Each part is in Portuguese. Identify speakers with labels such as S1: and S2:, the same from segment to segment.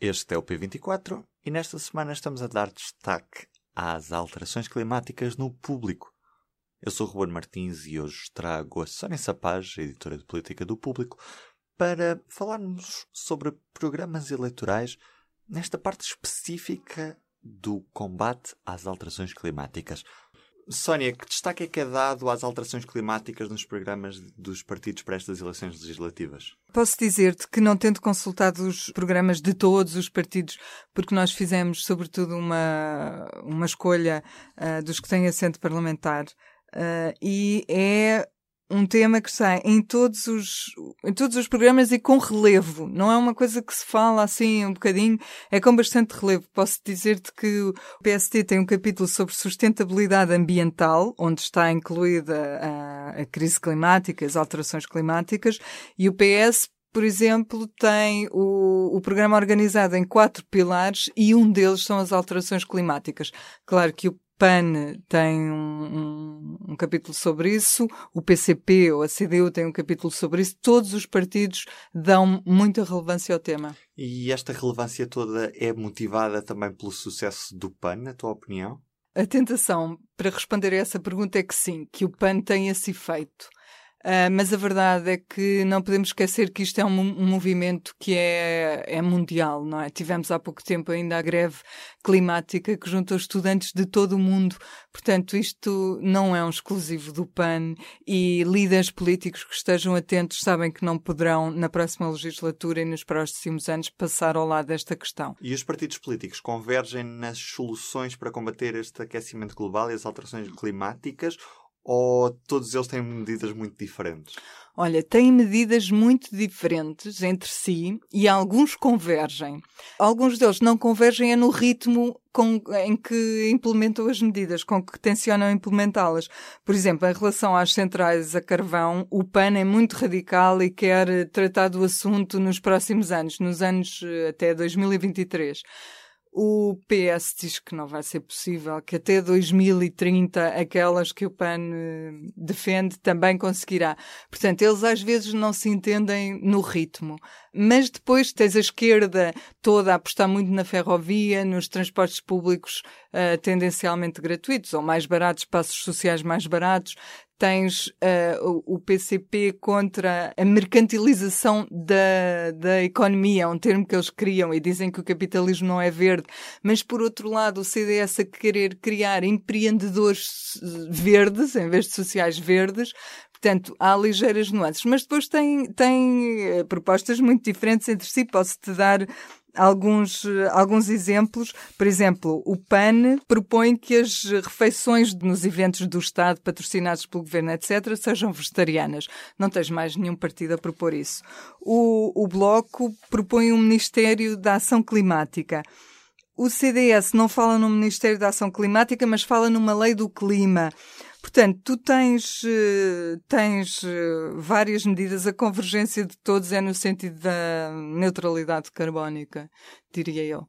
S1: Este é o P24 e nesta semana estamos a dar destaque às alterações climáticas no público. Eu sou o Ruben Martins e hoje trago a Sónia Sapaz, editora de política do público, para falarmos sobre programas eleitorais nesta parte específica do combate às alterações climáticas. Sónia, que destaque é que é dado às alterações climáticas nos programas dos partidos para estas eleições legislativas?
S2: Posso dizer-te que, não tendo consultado os programas de todos os partidos, porque nós fizemos, sobretudo, uma, uma escolha uh, dos que têm assento parlamentar, uh, e é um tema que sai em todos os em todos os programas e com relevo. Não é uma coisa que se fala assim um bocadinho, é com bastante relevo. Posso dizer-te que o PST tem um capítulo sobre sustentabilidade ambiental, onde está incluída a, a crise climática, as alterações climáticas, e o PS por exemplo, tem o, o programa organizado em quatro pilares e um deles são as alterações climáticas. Claro que o PAN tem um, um, capítulo sobre isso, o PCP ou a CDU tem um capítulo sobre isso, todos os partidos dão muita relevância ao tema.
S1: E esta relevância toda é motivada também pelo sucesso do PAN, na tua opinião?
S2: A tentação para responder a essa pergunta é que sim, que o PAN tem esse efeito. Uh, mas a verdade é que não podemos esquecer que isto é um, um, movimento que é, é mundial, não é? Tivemos há pouco tempo ainda a greve climática que juntou estudantes de todo o mundo. Portanto, isto não é um exclusivo do PAN e líderes políticos que estejam atentos sabem que não poderão, na próxima legislatura e nos próximos anos, passar ao lado desta questão.
S1: E os partidos políticos convergem nas soluções para combater este aquecimento global e as alterações climáticas ou todos eles têm medidas muito diferentes?
S2: Olha, têm medidas muito diferentes entre si e alguns convergem. Alguns deles não convergem é no ritmo com, em que implementam as medidas, com que tencionam implementá-las. Por exemplo, em relação às centrais a carvão, o PAN é muito radical e quer tratar do assunto nos próximos anos, nos anos eh, até 2023. O PS diz que não vai ser possível, que até 2030 aquelas que o PAN eh, defende também conseguirá. Portanto, eles às vezes não se entendem no ritmo. Mas depois tens a esquerda toda a apostar muito na ferrovia, nos transportes públicos uh, tendencialmente gratuitos ou mais baratos, passos sociais mais baratos tens uh, o PCP contra a mercantilização da, da economia, um termo que eles criam e dizem que o capitalismo não é verde, mas por outro lado o CDS a querer criar empreendedores verdes em vez de sociais verdes, Portanto, há ligeiras nuances, mas depois tem, tem eh, propostas muito diferentes entre si. Posso-te dar alguns, alguns exemplos. Por exemplo, o PAN propõe que as refeições nos eventos do Estado, patrocinados pelo governo, etc., sejam vegetarianas. Não tens mais nenhum partido a propor isso. O, o Bloco propõe um Ministério da Ação Climática. O CDS não fala no Ministério da Ação Climática, mas fala numa lei do clima. Portanto, tu tens, eh, tens eh, várias medidas, a convergência de todos é no sentido da neutralidade carbónica, diria eu.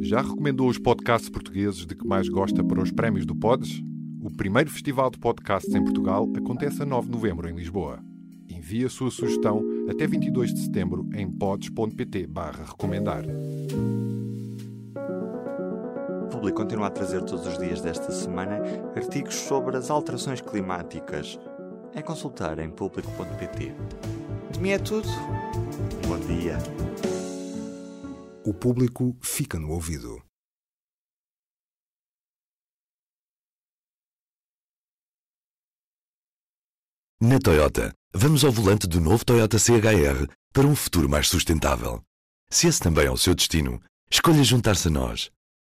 S3: Já recomendou os podcasts portugueses de que mais gosta para os prémios do Pods? O primeiro festival de podcasts em Portugal acontece a 9 de novembro em Lisboa. Envie a sua sugestão até 22 de setembro em pods.pt recomendar.
S1: Público continua a trazer todos os dias desta semana artigos sobre as alterações climáticas. É consultar em público.pt. De mim é tudo. Bom dia.
S4: O público fica no ouvido. Na Toyota, vamos ao volante do novo Toyota CHR para um futuro mais sustentável. Se esse também é o seu destino, escolha juntar-se a nós.